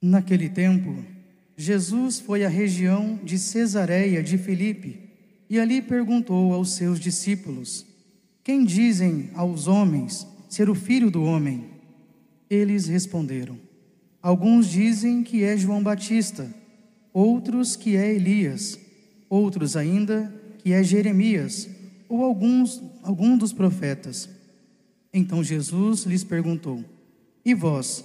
Naquele tempo, Jesus foi à região de Cesareia de Filipe e ali perguntou aos seus discípulos: Quem dizem aos homens ser o filho do homem? Eles responderam: Alguns dizem que é João Batista, outros que é Elias, outros ainda que é Jeremias ou alguns algum dos profetas. Então Jesus lhes perguntou: E vós,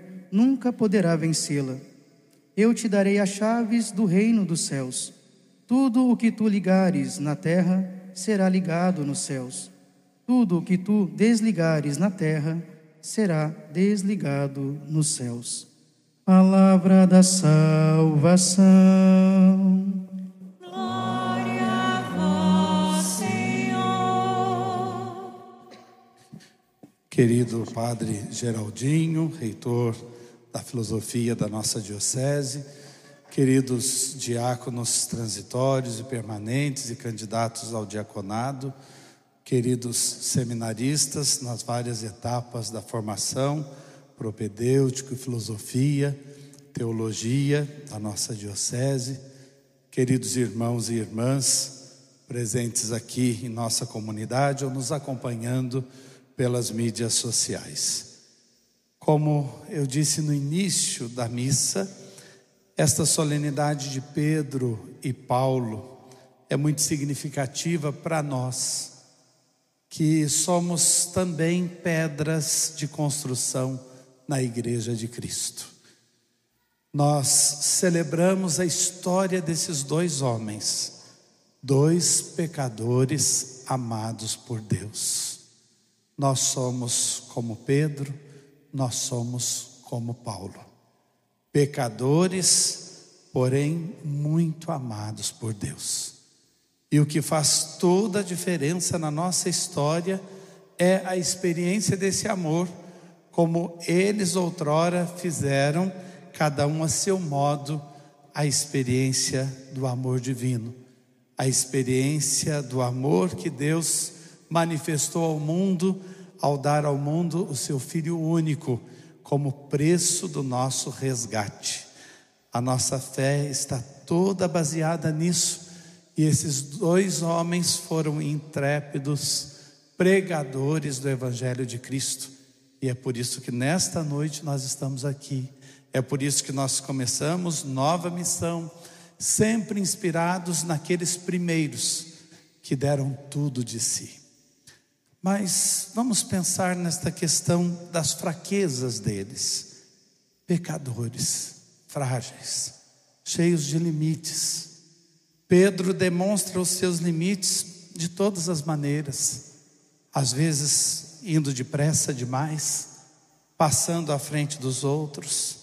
nunca poderá vencê-la. Eu te darei as chaves do reino dos céus. Tudo o que tu ligares na terra será ligado nos céus. Tudo o que tu desligares na terra será desligado nos céus. Palavra da salvação. Glória a vós, Senhor. Querido Padre Geraldinho, reitor da filosofia da nossa diocese, queridos diáconos transitórios e permanentes e candidatos ao diaconado, queridos seminaristas nas várias etapas da formação, propedêutico e filosofia, teologia da nossa diocese, queridos irmãos e irmãs presentes aqui em nossa comunidade ou nos acompanhando pelas mídias sociais. Como eu disse no início da missa, esta solenidade de Pedro e Paulo é muito significativa para nós, que somos também pedras de construção na Igreja de Cristo. Nós celebramos a história desses dois homens, dois pecadores amados por Deus. Nós somos como Pedro, nós somos como Paulo, pecadores, porém muito amados por Deus. E o que faz toda a diferença na nossa história é a experiência desse amor, como eles outrora fizeram, cada um a seu modo, a experiência do amor divino, a experiência do amor que Deus manifestou ao mundo ao dar ao mundo o seu Filho único como preço do nosso resgate. A nossa fé está toda baseada nisso, e esses dois homens foram intrépidos pregadores do Evangelho de Cristo, e é por isso que nesta noite nós estamos aqui, é por isso que nós começamos nova missão, sempre inspirados naqueles primeiros que deram tudo de si. Mas vamos pensar nesta questão das fraquezas deles. Pecadores, frágeis, cheios de limites. Pedro demonstra os seus limites de todas as maneiras, às vezes indo depressa demais, passando à frente dos outros,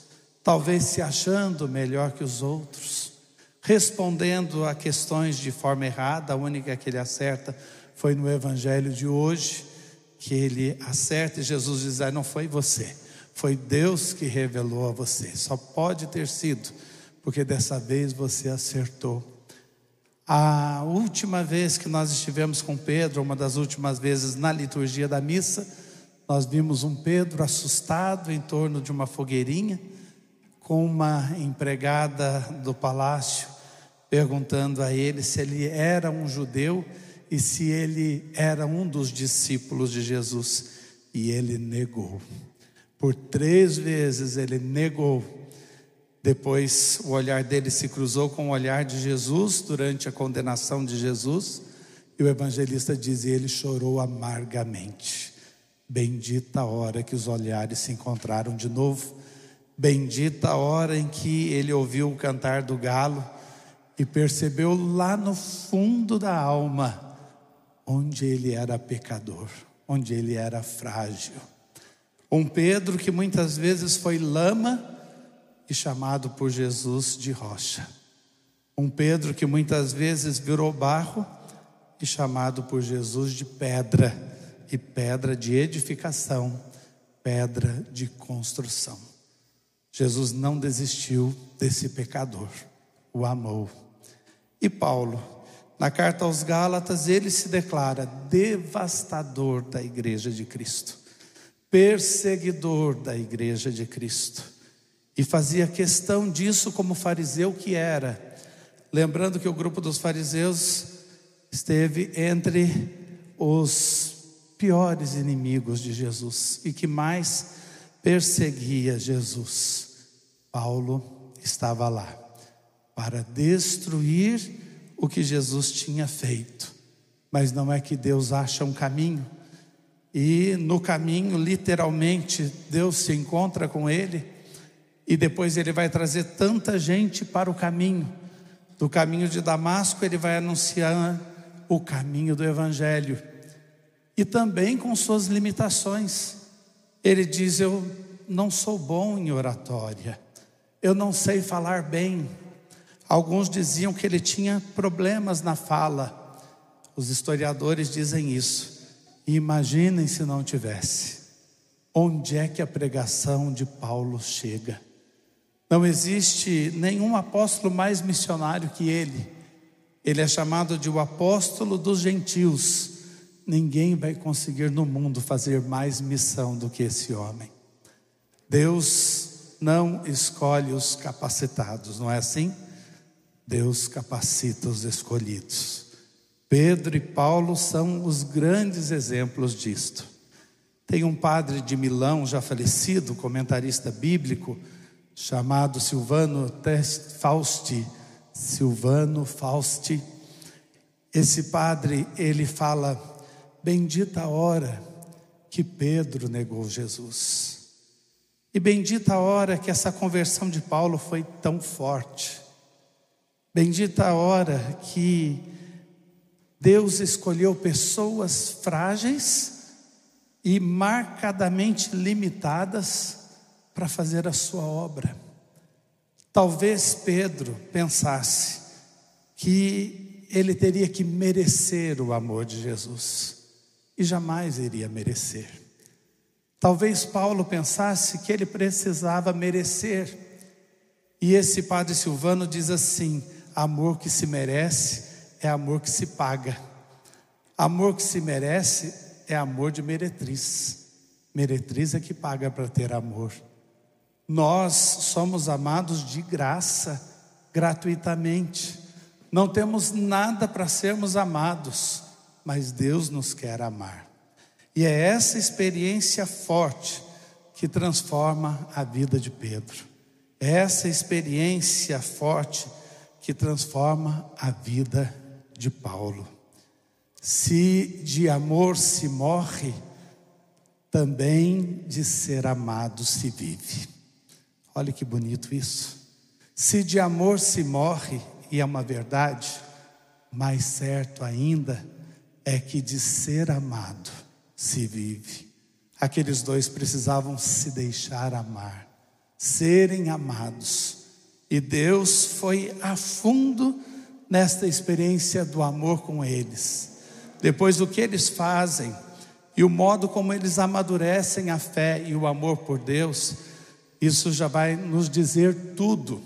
talvez se achando melhor que os outros, respondendo a questões de forma errada, a única que ele acerta foi no evangelho de hoje que ele acerta e Jesus diz: ah, não foi você, foi Deus que revelou a você. Só pode ter sido, porque dessa vez você acertou. A última vez que nós estivemos com Pedro, uma das últimas vezes na liturgia da missa, nós vimos um Pedro assustado em torno de uma fogueirinha, com uma empregada do palácio perguntando a ele se ele era um judeu e se ele era um dos discípulos de Jesus. E ele negou. Por três vezes ele negou. Depois o olhar dele se cruzou com o olhar de Jesus durante a condenação de Jesus. E o evangelista diz: e ele chorou amargamente. Bendita a hora que os olhares se encontraram de novo. Bendita a hora em que ele ouviu o cantar do galo e percebeu lá no fundo da alma onde ele era pecador, onde ele era frágil. Um Pedro que muitas vezes foi lama e chamado por Jesus de rocha. Um Pedro que muitas vezes virou barro e chamado por Jesus de pedra, e pedra de edificação, pedra de construção. Jesus não desistiu desse pecador, o amou. E Paulo, na carta aos Gálatas, ele se declara devastador da igreja de Cristo, perseguidor da igreja de Cristo, e fazia questão disso como fariseu que era, lembrando que o grupo dos fariseus esteve entre os piores inimigos de Jesus e que mais perseguia Jesus. Paulo estava lá para destruir o que Jesus tinha feito. Mas não é que Deus acha um caminho e no caminho, literalmente, Deus se encontra com ele e depois ele vai trazer tanta gente para o caminho. Do caminho de Damasco, ele vai anunciar o caminho do Evangelho e também com suas limitações. Ele diz: Eu não sou bom em oratória, eu não sei falar bem. Alguns diziam que ele tinha problemas na fala. Os historiadores dizem isso. Imaginem se não tivesse. Onde é que a pregação de Paulo chega? Não existe nenhum apóstolo mais missionário que ele. Ele é chamado de o apóstolo dos gentios. Ninguém vai conseguir no mundo fazer mais missão do que esse homem. Deus não escolhe os capacitados, não é assim? Deus capacita os escolhidos. Pedro e Paulo são os grandes exemplos disto. Tem um padre de Milão, já falecido, comentarista bíblico, chamado Silvano Fausti, Silvano Fausti. Esse padre, ele fala: Bendita a hora que Pedro negou Jesus. E bendita a hora que essa conversão de Paulo foi tão forte. Bendita a hora que Deus escolheu pessoas frágeis e marcadamente limitadas para fazer a sua obra. Talvez Pedro pensasse que ele teria que merecer o amor de Jesus e jamais iria merecer. Talvez Paulo pensasse que ele precisava merecer. E esse padre Silvano diz assim: amor que se merece é amor que se paga. Amor que se merece é amor de meretriz. Meretriz é que paga para ter amor. Nós somos amados de graça, gratuitamente. Não temos nada para sermos amados, mas Deus nos quer amar. E é essa experiência forte que transforma a vida de Pedro. É essa experiência forte que transforma a vida de Paulo. Se de amor se morre, também de ser amado se vive. Olha que bonito isso. Se de amor se morre, e é uma verdade, mais certo ainda é que de ser amado se vive. Aqueles dois precisavam se deixar amar, serem amados. E Deus foi a fundo nesta experiência do amor com eles. Depois, o que eles fazem e o modo como eles amadurecem a fé e o amor por Deus isso já vai nos dizer tudo.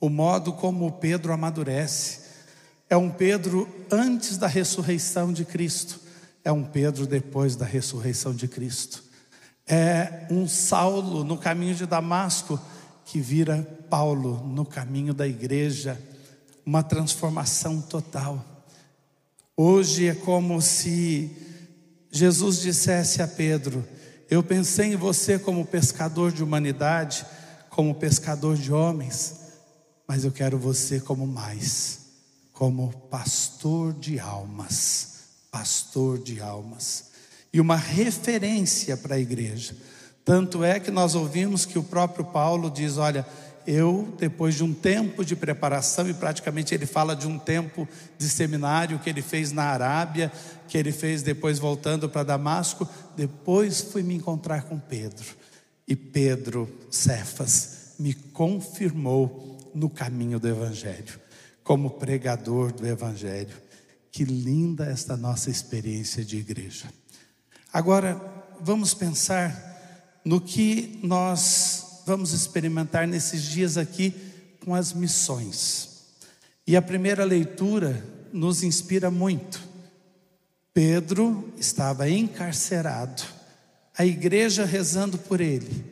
O modo como Pedro amadurece. É um Pedro antes da ressurreição de Cristo, é um Pedro depois da ressurreição de Cristo. É um Saulo no caminho de Damasco que vira Paulo no caminho da igreja, uma transformação total. Hoje é como se Jesus dissesse a Pedro: eu pensei em você como pescador de humanidade, como pescador de homens, mas eu quero você como mais, como pastor de almas, pastor de almas. E uma referência para a igreja. Tanto é que nós ouvimos que o próprio Paulo diz: Olha, eu, depois de um tempo de preparação, e praticamente ele fala de um tempo de seminário que ele fez na Arábia, que ele fez depois voltando para Damasco, depois fui me encontrar com Pedro. E Pedro, Cefas, me confirmou no caminho do Evangelho, como pregador do Evangelho. Que linda esta nossa experiência de igreja. Agora, vamos pensar no que nós vamos experimentar nesses dias aqui com as missões. E a primeira leitura nos inspira muito. Pedro estava encarcerado, a igreja rezando por ele,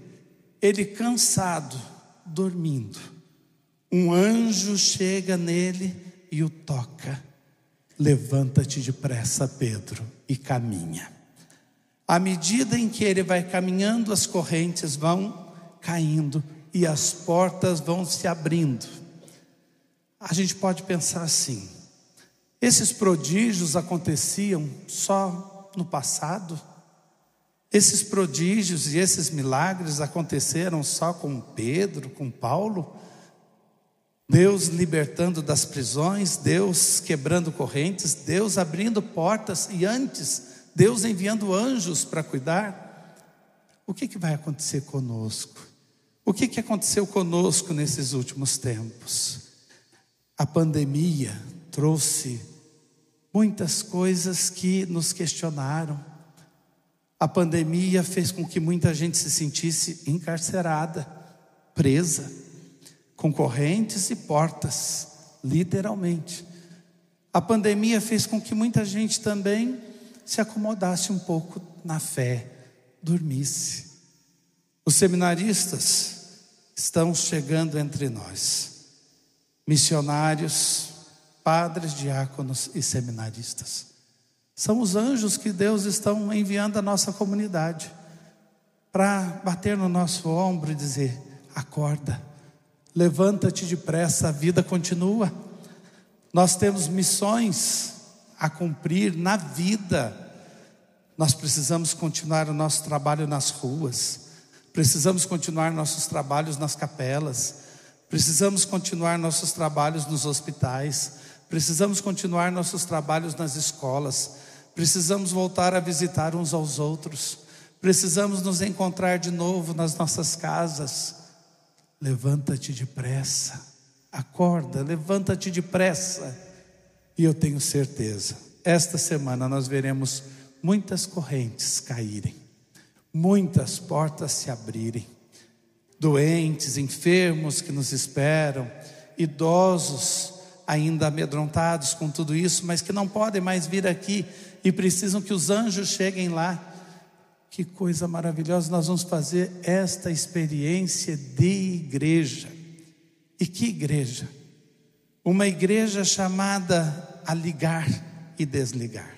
ele cansado, dormindo. Um anjo chega nele e o toca. Levanta-te depressa, Pedro, e caminha. À medida em que ele vai caminhando, as correntes vão caindo e as portas vão se abrindo. A gente pode pensar assim: esses prodígios aconteciam só no passado? Esses prodígios e esses milagres aconteceram só com Pedro, com Paulo? Deus libertando das prisões, Deus quebrando correntes, Deus abrindo portas e antes, Deus enviando anjos para cuidar. O que, que vai acontecer conosco? O que, que aconteceu conosco nesses últimos tempos? A pandemia trouxe muitas coisas que nos questionaram. A pandemia fez com que muita gente se sentisse encarcerada, presa, com correntes e portas, literalmente. A pandemia fez com que muita gente também se acomodasse um pouco na fé, dormisse. Os seminaristas estão chegando entre nós, missionários, padres, diáconos e seminaristas. São os anjos que Deus está enviando à nossa comunidade para bater no nosso ombro e dizer: acorda, levanta-te depressa, a vida continua. Nós temos missões a cumprir na vida. Nós precisamos continuar o nosso trabalho nas ruas, precisamos continuar nossos trabalhos nas capelas, precisamos continuar nossos trabalhos nos hospitais, Precisamos continuar nossos trabalhos nas escolas, precisamos voltar a visitar uns aos outros, precisamos nos encontrar de novo nas nossas casas. Levanta-te depressa, acorda, levanta-te depressa. E eu tenho certeza, esta semana nós veremos muitas correntes caírem, muitas portas se abrirem, doentes, enfermos que nos esperam, idosos ainda amedrontados com tudo isso, mas que não podem mais vir aqui e precisam que os anjos cheguem lá. Que coisa maravilhosa, nós vamos fazer esta experiência de igreja. E que igreja? Uma igreja chamada a ligar e desligar.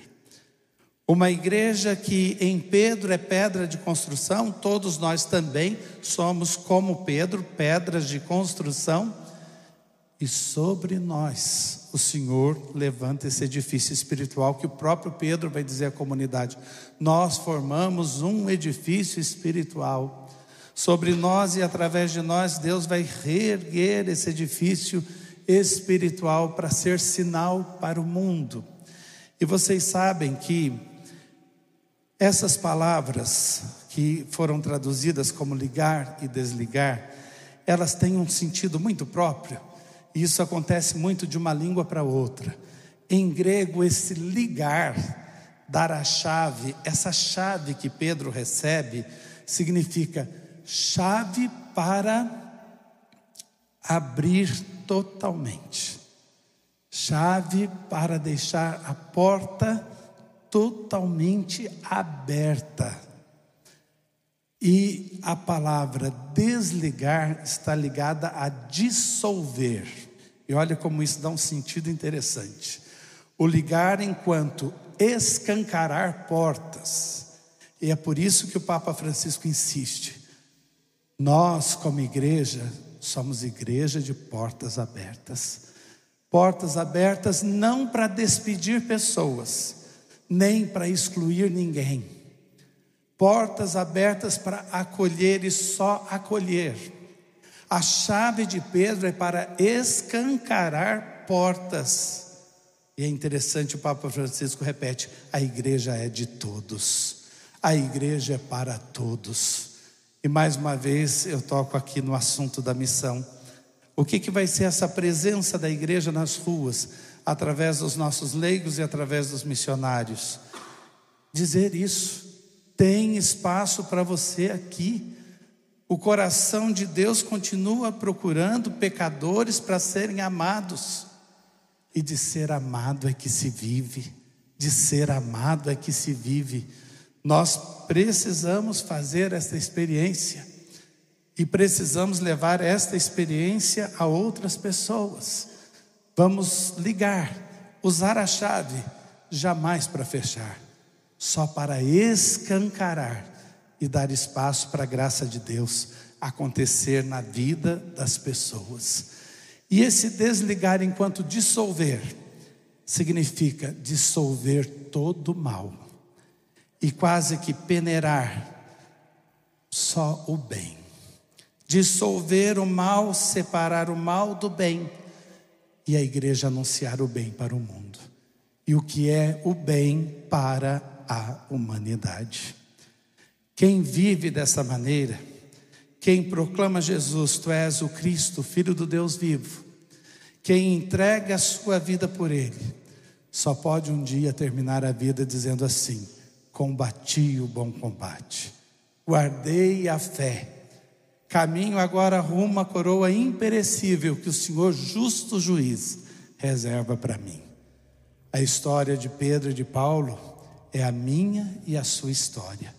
Uma igreja que em Pedro é pedra de construção, todos nós também somos, como Pedro, pedras de construção e sobre nós o Senhor levanta esse edifício espiritual que o próprio Pedro vai dizer à comunidade: nós formamos um edifício espiritual. Sobre nós e através de nós, Deus vai reerguer esse edifício espiritual para ser sinal para o mundo. E vocês sabem que essas palavras que foram traduzidas como ligar e desligar, elas têm um sentido muito próprio. Isso acontece muito de uma língua para outra. Em grego, esse ligar, dar a chave, essa chave que Pedro recebe, significa chave para abrir totalmente, chave para deixar a porta totalmente aberta. E a palavra desligar está ligada a dissolver. E olha como isso dá um sentido interessante. O ligar enquanto escancarar portas. E é por isso que o Papa Francisco insiste. Nós, como igreja, somos igreja de portas abertas. Portas abertas não para despedir pessoas, nem para excluir ninguém. Portas abertas para acolher e só acolher a chave de Pedro é para escancarar portas. E é interessante, o Papa Francisco repete: a igreja é de todos, a igreja é para todos. E mais uma vez eu toco aqui no assunto da missão. O que, que vai ser essa presença da igreja nas ruas, através dos nossos leigos e através dos missionários? Dizer isso. Tem espaço para você aqui. O coração de Deus continua procurando pecadores para serem amados. E de ser amado é que se vive, de ser amado é que se vive. Nós precisamos fazer esta experiência e precisamos levar esta experiência a outras pessoas. Vamos ligar, usar a chave, jamais para fechar, só para escancarar e dar espaço para a graça de Deus acontecer na vida das pessoas. E esse desligar enquanto dissolver significa dissolver todo mal e quase que peneirar só o bem. Dissolver o mal, separar o mal do bem e a igreja anunciar o bem para o mundo. E o que é o bem para a humanidade. Quem vive dessa maneira, quem proclama Jesus, tu és o Cristo, Filho do Deus vivo, quem entrega a sua vida por Ele, só pode um dia terminar a vida dizendo assim: combati o bom combate, guardei a fé, caminho agora rumo à coroa imperecível que o Senhor, justo juiz, reserva para mim. A história de Pedro e de Paulo é a minha e a sua história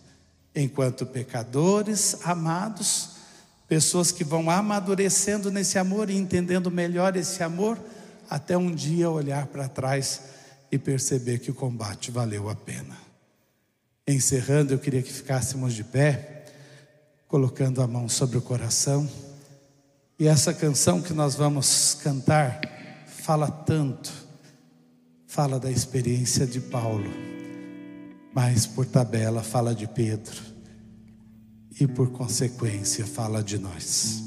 enquanto pecadores amados, pessoas que vão amadurecendo nesse amor e entendendo melhor esse amor, até um dia olhar para trás e perceber que o combate valeu a pena. Encerrando, eu queria que ficássemos de pé, colocando a mão sobre o coração. E essa canção que nós vamos cantar fala tanto, fala da experiência de Paulo mas por tabela fala de Pedro e por consequência fala de nós.